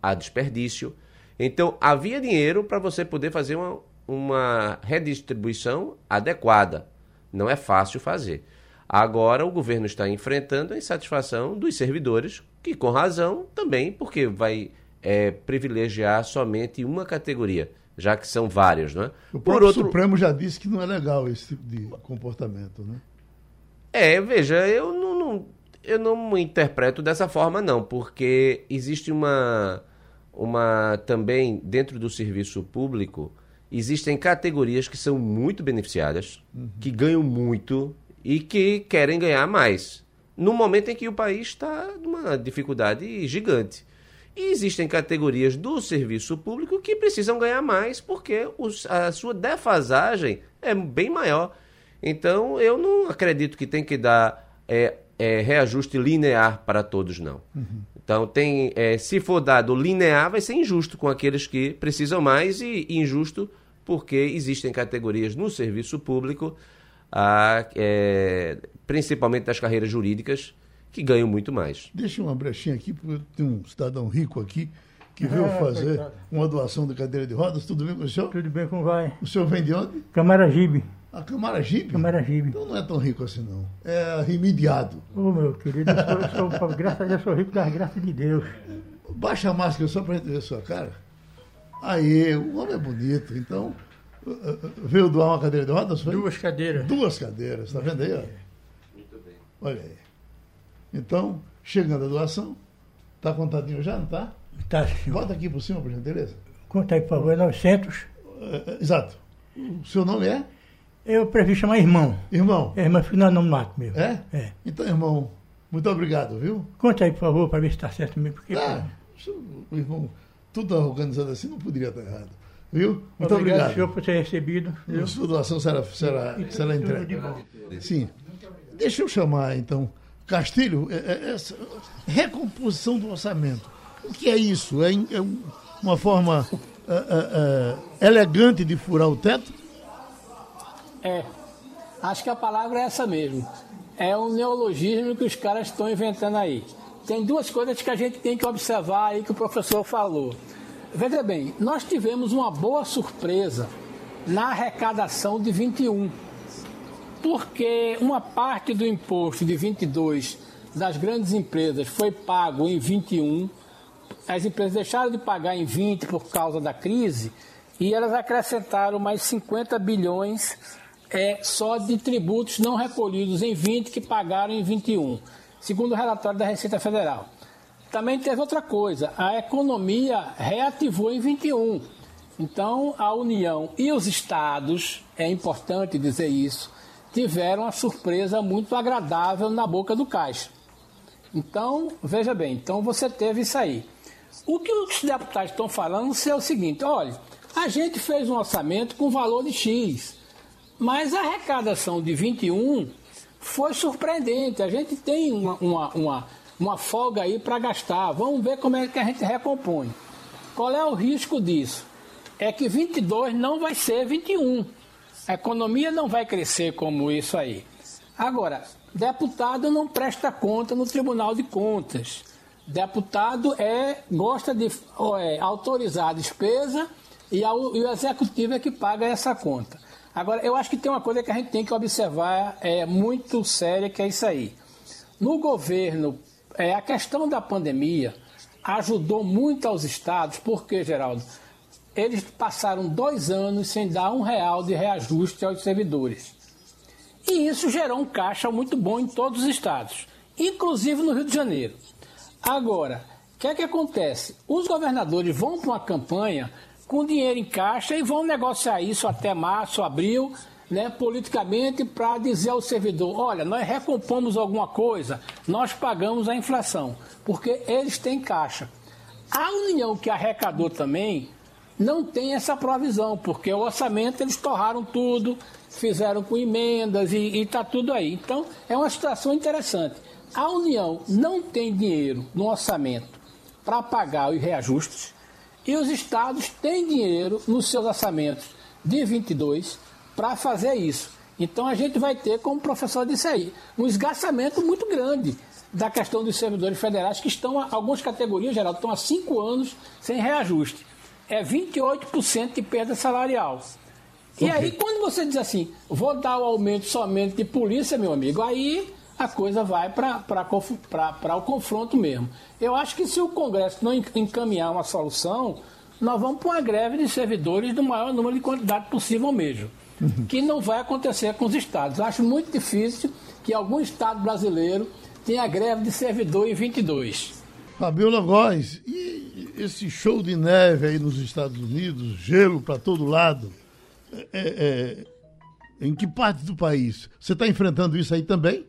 há desperdício. Então, havia dinheiro para você poder fazer uma, uma redistribuição adequada. Não é fácil fazer. Agora o governo está enfrentando a insatisfação dos servidores, que com razão também, porque vai é, privilegiar somente uma categoria, já que são várias, não é? O próprio outro... Supremo já disse que não é legal esse tipo de comportamento, né? É, veja, eu não, não eu não interpreto dessa forma não, porque existe uma uma também dentro do serviço público existem categorias que são muito beneficiadas, uhum. que ganham muito e que querem ganhar mais. No momento em que o país está numa dificuldade gigante. E existem categorias do serviço público que precisam ganhar mais porque os, a sua defasagem é bem maior. Então, eu não acredito que tem que dar é, é, reajuste linear para todos, não. Uhum. Então, tem, é, se for dado linear, vai ser injusto com aqueles que precisam mais e, e injusto porque existem categorias no serviço público, a, é, principalmente das carreiras jurídicas, que ganham muito mais. Deixa uma brechinha aqui, porque tem um cidadão rico aqui que veio é, fazer coitado. uma doação de cadeira de rodas. Tudo bem com o senhor? Tudo bem, como vai? O senhor vem de onde? Camaragibe. A Camaragibe? Camaragibe. Então não é tão rico assim, não. É remediado. Ô, oh, meu querido, eu sou, sou, graças a Deus, sou rico das graças de Deus. Baixa a máscara só para gente ver a sua cara. Aí, o homem é bonito. Então, uh, uh, veio doar uma cadeira de rodas? Foi? Duas cadeiras. Duas cadeiras, está vendo aí? Ó? Muito bem. Olha aí. Então, chegando a doação, está contadinho já, não está? Está, senhor. Bota aqui por cima, por gentileza. Conta aí, por favor, é 900. É, exato. O seu nome é? Eu prefiro chamar irmão. Irmão? É, irmão, não, não mato mesmo. É? É. Então, irmão, muito obrigado, viu? Conta aí, por favor, para ver se está certo mesmo. Porque, ah, o irmão, tudo organizado assim não poderia estar errado. Viu? Muito obrigado, obrigado. senhor, por ter recebido. A sua doação será, será, será entregue. Sim. Deixa eu chamar, então, Castilho, é, é, essa recomposição do orçamento. O que é isso? É, é uma forma elegante de furar o teto? É. Acho que a palavra é essa mesmo. É um neologismo que os caras estão inventando aí. Tem duas coisas que a gente tem que observar aí que o professor falou. Veja bem, nós tivemos uma boa surpresa na arrecadação de 21 porque uma parte do imposto de 22 das grandes empresas foi pago em 21, as empresas deixaram de pagar em 20 por causa da crise e elas acrescentaram mais 50 bilhões é, só de tributos não recolhidos em 20 que pagaram em 21, segundo o relatório da Receita Federal. Também teve outra coisa, a economia reativou em 21. Então, a União e os estados, é importante dizer isso, tiveram uma surpresa muito agradável na boca do caixa. Então, veja bem, então você teve isso aí. O que os deputados estão falando é o seguinte: olha, a gente fez um orçamento com valor de X, mas a arrecadação de 21 foi surpreendente. A gente tem uma, uma, uma, uma folga aí para gastar. Vamos ver como é que a gente recompõe. Qual é o risco disso? É que 22 não vai ser 21. A economia não vai crescer como isso aí. Agora, deputado não presta conta no Tribunal de Contas. Deputado é gosta de é, autorizar a despesa e, e, o executivo é que paga essa conta. Agora, eu acho que tem uma coisa que a gente tem que observar é muito séria, que é isso aí. No governo, é, a questão da pandemia ajudou muito aos estados, porque, Geraldo, eles passaram dois anos sem dar um real de reajuste aos servidores. E isso gerou um caixa muito bom em todos os estados, inclusive no Rio de Janeiro. Agora, o que é que acontece? Os governadores vão para uma campanha com dinheiro em caixa e vão negociar isso até março, abril, né, politicamente, para dizer ao servidor: olha, nós recompomos alguma coisa, nós pagamos a inflação, porque eles têm caixa. A União que arrecadou também não tem essa provisão, porque o orçamento eles torraram tudo, fizeram com emendas e está tudo aí. Então, é uma situação interessante. A União não tem dinheiro no orçamento para pagar os reajustes e os estados têm dinheiro nos seus orçamentos de 22 para fazer isso. Então, a gente vai ter, como o professor disse aí, um esgarçamento muito grande da questão dos servidores federais que estão, algumas categorias, geral, estão há cinco anos sem reajuste é 28% de perda salarial. E aí, quando você diz assim, vou dar o aumento somente de polícia, meu amigo, aí a coisa vai para o confronto mesmo. Eu acho que se o Congresso não encaminhar uma solução, nós vamos para uma greve de servidores do maior número de quantidade possível mesmo. Uhum. Que não vai acontecer com os estados. Acho muito difícil que algum estado brasileiro tenha greve de servidor em 22. Fabiola Góes, e esse show de neve aí nos Estados Unidos, gelo para todo lado, é, é, Em que parte do país? Você está enfrentando isso aí também?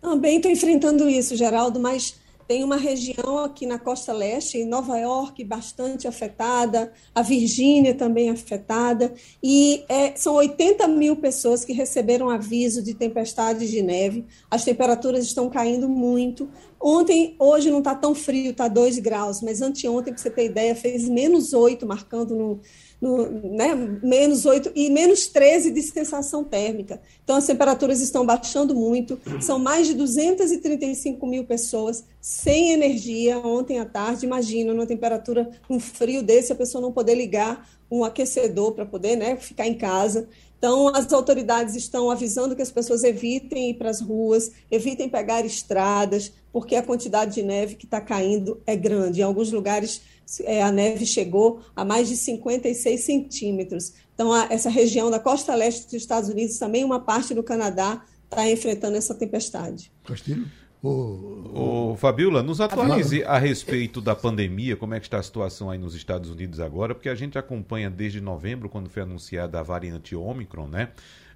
Também estou enfrentando isso, Geraldo, mas tem uma região aqui na costa leste, em Nova York, bastante afetada, a Virgínia também afetada, e é, são 80 mil pessoas que receberam aviso de tempestade de neve. As temperaturas estão caindo muito. Ontem, hoje não está tão frio, está 2 graus, mas anteontem, para você ter ideia, fez menos 8, marcando no, no, né, menos 8 e menos 13 de sensação térmica. Então, as temperaturas estão baixando muito. São mais de 235 mil pessoas sem energia ontem à tarde. Imagina, numa temperatura, um frio desse, a pessoa não poder ligar um aquecedor para poder né, ficar em casa. Então, as autoridades estão avisando que as pessoas evitem ir para as ruas, evitem pegar estradas, porque a quantidade de neve que está caindo é grande. Em alguns lugares, a neve chegou a mais de 56 centímetros. Então, a, essa região da costa leste dos Estados Unidos, também uma parte do Canadá, está enfrentando essa tempestade. Castilho? Ô, ô, Fabiola, nos atualize a respeito da pandemia, como é que está a situação aí nos Estados Unidos agora, porque a gente acompanha desde novembro, quando foi anunciada a variante Omicron, né?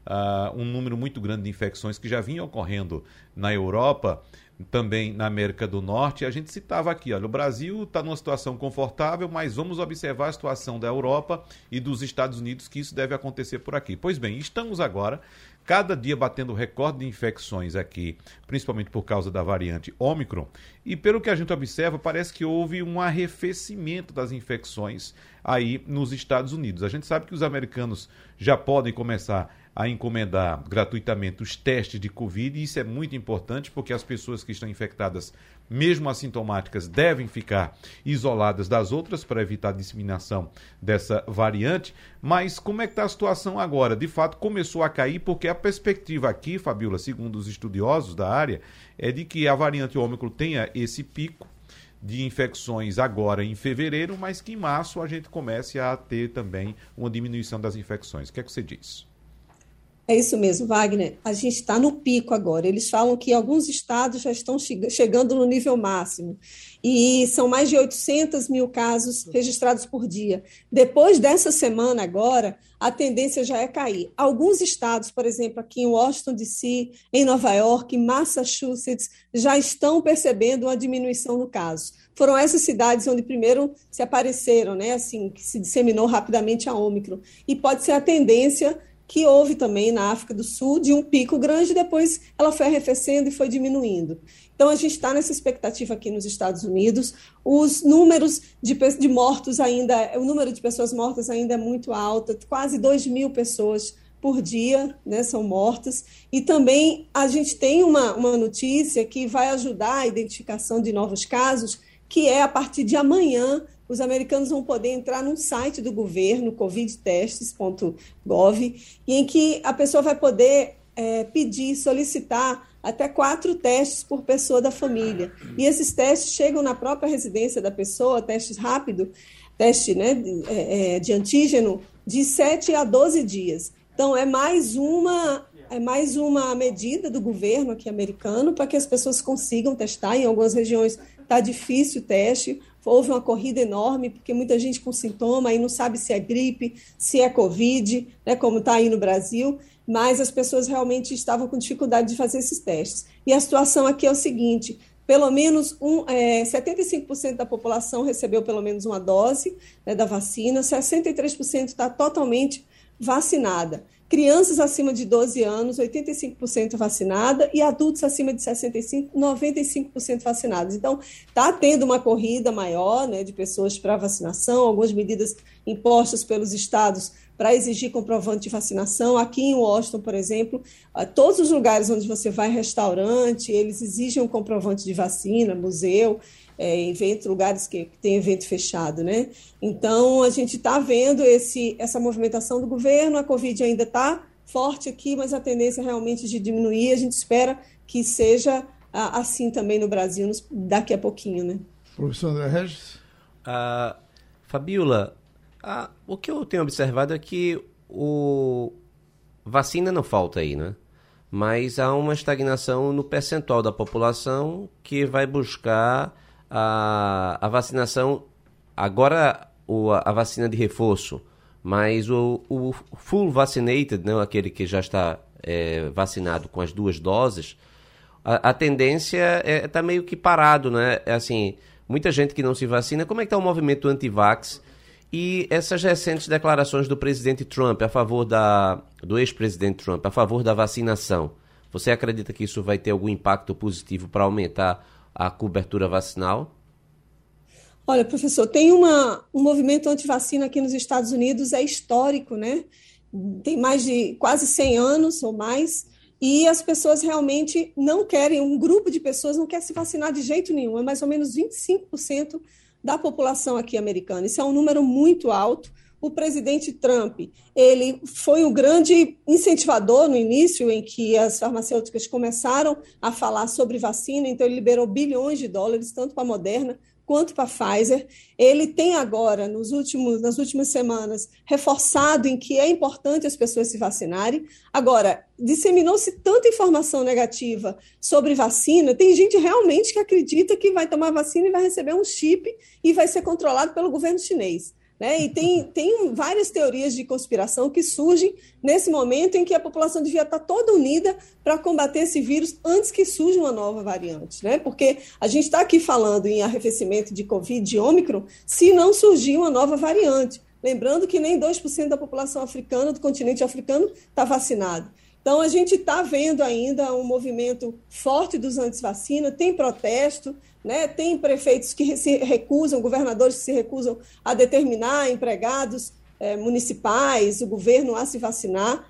Uh, um número muito grande de infecções que já vinha ocorrendo na Europa, também na América do Norte. A gente citava aqui, olha, o Brasil está numa situação confortável, mas vamos observar a situação da Europa e dos Estados Unidos, que isso deve acontecer por aqui. Pois bem, estamos agora cada dia batendo recorde de infecções aqui, principalmente por causa da variante Ômicron. E pelo que a gente observa, parece que houve um arrefecimento das infecções aí nos Estados Unidos. A gente sabe que os americanos já podem começar a encomendar gratuitamente os testes de Covid, e isso é muito importante porque as pessoas que estão infectadas, mesmo assintomáticas, devem ficar isoladas das outras para evitar a disseminação dessa variante. Mas como é que está a situação agora? De fato, começou a cair porque a perspectiva aqui, Fabiola, segundo os estudiosos da área, é de que a variante Ômicron tenha esse pico de infecções agora em fevereiro, mas que em março a gente comece a ter também uma diminuição das infecções. O que é que você diz? É isso mesmo, Wagner. A gente está no pico agora. Eles falam que alguns estados já estão chegando no nível máximo. E são mais de 800 mil casos registrados por dia. Depois dessa semana, agora, a tendência já é cair. Alguns estados, por exemplo, aqui em Washington, D.C., em Nova York, em Massachusetts, já estão percebendo uma diminuição no caso. Foram essas cidades onde primeiro se apareceram, né, assim, que se disseminou rapidamente a Ômicron. E pode ser a tendência que houve também na África do Sul de um pico grande, depois ela foi arrefecendo e foi diminuindo. Então, a gente está nessa expectativa aqui nos Estados Unidos. Os números de, de, mortos ainda, o número de pessoas mortas ainda é muito alto, quase 2 mil pessoas por dia né, são mortas. E também a gente tem uma, uma notícia que vai ajudar a identificação de novos casos, que é a partir de amanhã os americanos vão poder entrar num site do governo, covidtestes.gov, em que a pessoa vai poder é, pedir, solicitar até quatro testes por pessoa da família. E esses testes chegam na própria residência da pessoa, testes rápidos, teste né, de, é, é de antígeno, de 7 a 12 dias. Então, é mais uma é mais uma medida do governo aqui americano para que as pessoas consigam testar. Em algumas regiões está difícil o teste, houve uma corrida enorme, porque muita gente com sintoma aí não sabe se é gripe, se é Covid, né, como está aí no Brasil, mas as pessoas realmente estavam com dificuldade de fazer esses testes. E a situação aqui é o seguinte: pelo menos um, é, 75% da população recebeu pelo menos uma dose né, da vacina, 63% está totalmente vacinada crianças acima de 12 anos, 85% vacinada, e adultos acima de 65, 95% vacinados. Então, está tendo uma corrida maior né, de pessoas para vacinação, algumas medidas impostas pelos estados para exigir comprovante de vacinação. Aqui em Washington, por exemplo, todos os lugares onde você vai restaurante, eles exigem um comprovante de vacina, museu, é, evento, lugares que, que tem evento fechado, né? Então, a gente está vendo esse, essa movimentação do governo, a Covid ainda está forte aqui, mas a tendência é realmente de diminuir, a gente espera que seja assim também no Brasil daqui a pouquinho, né? Professor André Regis? Uh, Fabiola, uh, o que eu tenho observado é que o vacina não falta aí, né? Mas há uma estagnação no percentual da população que vai buscar a, a vacinação, agora o, a vacina de reforço mas o, o full vaccinated, né, aquele que já está é, vacinado com as duas doses, a, a tendência está é, tá meio que parado, né? É assim, muita gente que não se vacina. Como é que está o movimento anti-vax? E essas recentes declarações do presidente Trump a favor da. do ex-presidente Trump a favor da vacinação. Você acredita que isso vai ter algum impacto positivo para aumentar a cobertura vacinal? Olha, professor, tem uma, um movimento anti-vacina aqui nos Estados Unidos, é histórico, né? Tem mais de quase 100 anos ou mais, e as pessoas realmente não querem, um grupo de pessoas não quer se vacinar de jeito nenhum, é mais ou menos 25% da população aqui americana. Isso é um número muito alto. O presidente Trump, ele foi um grande incentivador no início em que as farmacêuticas começaram a falar sobre vacina, então ele liberou bilhões de dólares tanto para a Moderna quanto para a Pfizer. Ele tem agora, nos últimos, nas últimas semanas, reforçado em que é importante as pessoas se vacinarem. Agora, disseminou-se tanta informação negativa sobre vacina, tem gente realmente que acredita que vai tomar vacina e vai receber um chip e vai ser controlado pelo governo chinês. Né? E tem, tem várias teorias de conspiração que surgem nesse momento em que a população devia estar toda unida para combater esse vírus antes que surja uma nova variante. Né? Porque a gente está aqui falando em arrefecimento de Covid, de Ômicron, se não surgir uma nova variante. Lembrando que nem 2% da população africana, do continente africano, está vacinado. Então, a gente está vendo ainda um movimento forte dos anti-vacina, tem protesto, né? tem prefeitos que se recusam, governadores que se recusam a determinar empregados é, municipais, o governo a se vacinar.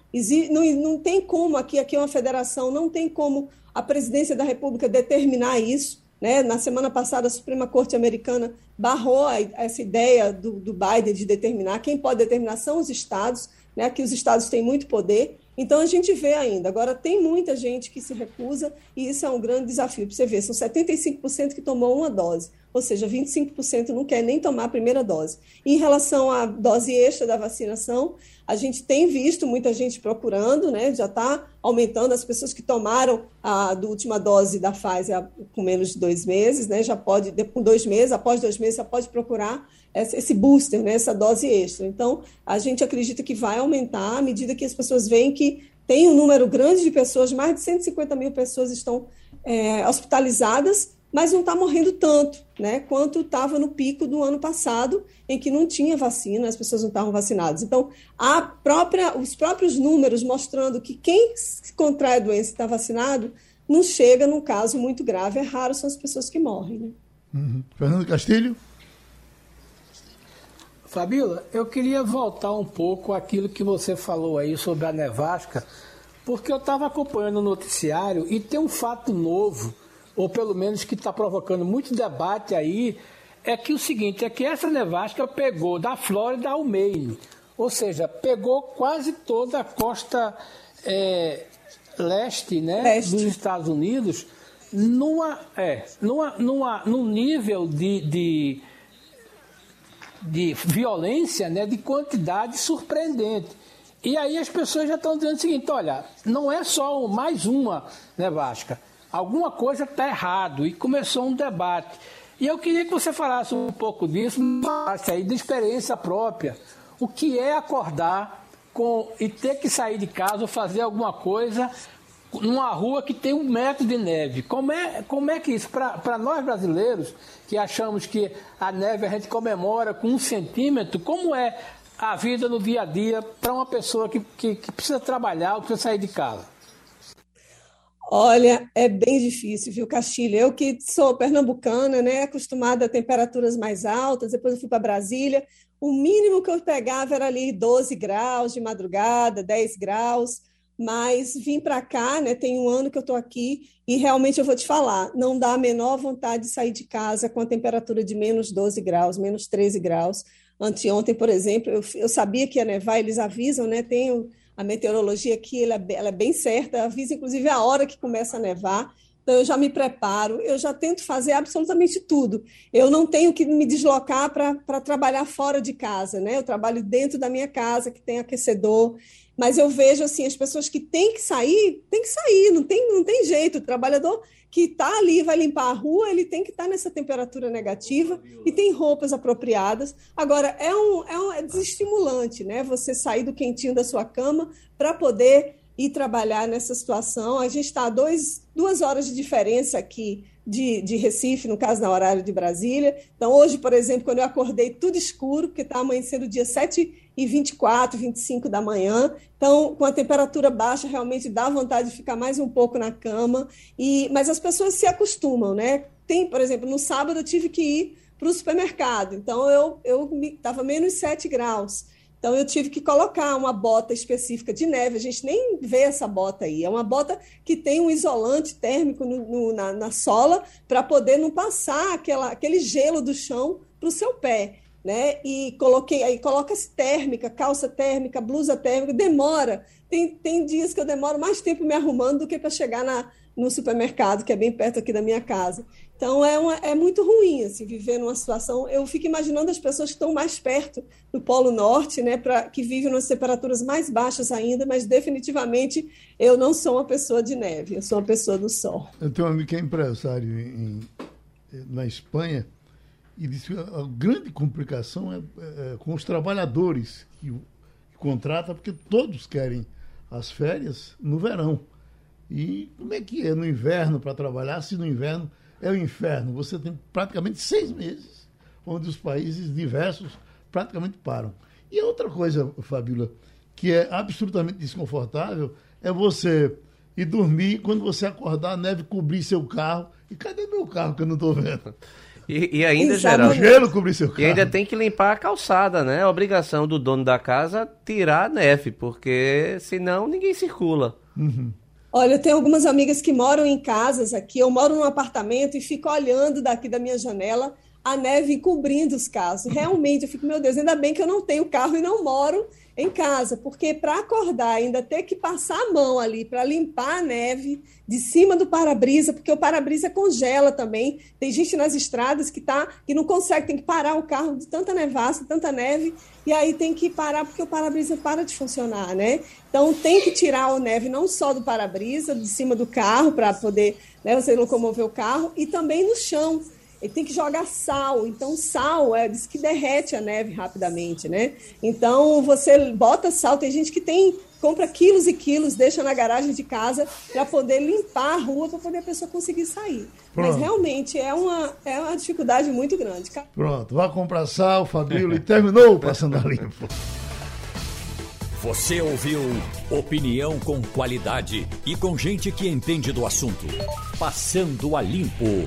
Não, não tem como, aqui, aqui é uma federação, não tem como a presidência da República determinar isso. Né? Na semana passada, a Suprema Corte Americana barrou a, essa ideia do, do Biden de determinar. Quem pode determinar são os estados, né? que os estados têm muito poder. Então a gente vê ainda. Agora tem muita gente que se recusa e isso é um grande desafio para você ver. São 75% que tomou uma dose, ou seja, 25% não quer nem tomar a primeira dose. Em relação à dose extra da vacinação, a gente tem visto muita gente procurando, né? Já está aumentando as pessoas que tomaram a do última dose da Pfizer com menos de dois meses, né? Já pode, com dois meses, após dois meses, já pode procurar esse booster, né, essa dose extra. Então, a gente acredita que vai aumentar à medida que as pessoas veem que tem um número grande de pessoas, mais de 150 mil pessoas estão é, hospitalizadas, mas não está morrendo tanto, né, quanto estava no pico do ano passado, em que não tinha vacina, as pessoas não estavam vacinadas. Então, a própria, os próprios números mostrando que quem contrai a doença está vacinado não chega num caso muito grave. É raro são as pessoas que morrem. Né? Uhum. Fernando Castilho? Fabíola, eu queria voltar um pouco àquilo que você falou aí sobre a nevasca, porque eu estava acompanhando o noticiário e tem um fato novo, ou pelo menos que está provocando muito debate aí, é que o seguinte, é que essa nevasca pegou da Flórida ao Maine, ou seja, pegou quase toda a costa é, leste, né, leste. dos Estados Unidos, numa, é, numa, numa, num nível de, de de violência, né, de quantidade surpreendente. E aí as pessoas já estão dizendo o seguinte: olha, não é só mais uma né, alguma coisa está errado. E começou um debate. E eu queria que você falasse um pouco disso, falasse aí de experiência própria. O que é acordar com e ter que sair de casa ou fazer alguma coisa numa rua que tem um metro de neve. Como é, como é que isso, para nós brasileiros, que achamos que a neve a gente comemora com um centímetro, como é a vida no dia a dia para uma pessoa que, que, que precisa trabalhar ou precisa sair de casa? Olha, é bem difícil, viu, Castilho? Eu que sou pernambucana, né, acostumada a temperaturas mais altas, depois eu fui para Brasília, o mínimo que eu pegava era ali 12 graus de madrugada, 10 graus mas vim para cá, né? Tem um ano que eu estou aqui e realmente eu vou te falar, não dá a menor vontade de sair de casa com a temperatura de menos 12 graus, menos 13 graus. Anteontem, por exemplo, eu, eu sabia que ia nevar, eles avisam, né? Tem a meteorologia aqui, ela, é ela é bem certa, avisa inclusive a hora que começa a nevar. Então, eu já me preparo, eu já tento fazer absolutamente tudo. Eu não tenho que me deslocar para trabalhar fora de casa, né? Eu trabalho dentro da minha casa, que tem aquecedor. Mas eu vejo assim, as pessoas que têm que sair, tem que sair, não tem, não tem jeito. O trabalhador que está ali vai limpar a rua, ele tem que estar tá nessa temperatura negativa e tem roupas apropriadas. Agora, é, um, é, um, é desestimulante, né? Você sair do quentinho da sua cama para poder ir trabalhar nessa situação. A gente está a dois, duas horas de diferença aqui de, de Recife, no caso, na horário de Brasília. Então, hoje, por exemplo, quando eu acordei tudo escuro, porque está amanhecendo dia 7 e 24, 25 da manhã. Então, com a temperatura baixa, realmente dá vontade de ficar mais um pouco na cama. E, mas as pessoas se acostumam, né? Tem, por exemplo, no sábado eu tive que ir para o supermercado. Então, eu estava menos 7 graus. Então, eu tive que colocar uma bota específica de neve. A gente nem vê essa bota aí. É uma bota que tem um isolante térmico no, no, na, na sola para poder não passar aquela, aquele gelo do chão para o seu pé. Né? E coloquei aí, coloca-se térmica, calça térmica, blusa térmica, demora. Tem, tem dias que eu demoro mais tempo me arrumando do que para chegar na, no supermercado, que é bem perto aqui da minha casa. Então é, uma, é muito ruim assim, viver numa situação. Eu fico imaginando as pessoas que estão mais perto do Polo Norte, né, pra, que vivem nas temperaturas mais baixas ainda, mas definitivamente eu não sou uma pessoa de neve, eu sou uma pessoa do sol. Eu tenho um amigo que é empresário em, na Espanha e disse a grande complicação é, é, é com os trabalhadores que, que contrata, porque todos querem as férias no verão. E como é que é no inverno para trabalhar, se no inverno é o inferno. Você tem praticamente seis meses onde os países diversos praticamente param. E outra coisa, Fabíola, que é absolutamente desconfortável, é você ir dormir quando você acordar, a neve cobrir seu carro. E cadê meu carro que eu não estou vendo? E, e ainda, Geraldo, gelo cobrir seu carro. E ainda tem que limpar a calçada, né? A obrigação do dono da casa tirar a neve, porque senão ninguém circula. Uhum. Olha, eu tenho algumas amigas que moram em casas aqui. Eu moro num apartamento e fico olhando daqui da minha janela a neve cobrindo os carros. Realmente, eu fico, meu Deus, ainda bem que eu não tenho carro e não moro em casa, porque para acordar, ainda ter que passar a mão ali para limpar a neve de cima do para-brisa, porque o para-brisa congela também. Tem gente nas estradas que tá que não consegue, tem que parar o carro de tanta nevasca, tanta neve, e aí tem que parar porque o para-brisa para de funcionar, né? Então tem que tirar a neve não só do para-brisa, de cima do carro para poder né, você locomover o carro, e também no chão ele tem que jogar sal. Então, sal é, diz que derrete a neve rapidamente, né? Então, você bota sal. Tem gente que tem compra quilos e quilos, deixa na garagem de casa para poder limpar a rua, para poder a pessoa conseguir sair. Pronto. Mas realmente é uma, é uma dificuldade muito grande. Pronto, vá comprar sal, Fabíola, e terminou Passando a Limpo. Você ouviu opinião com qualidade e com gente que entende do assunto. Passando a Limpo.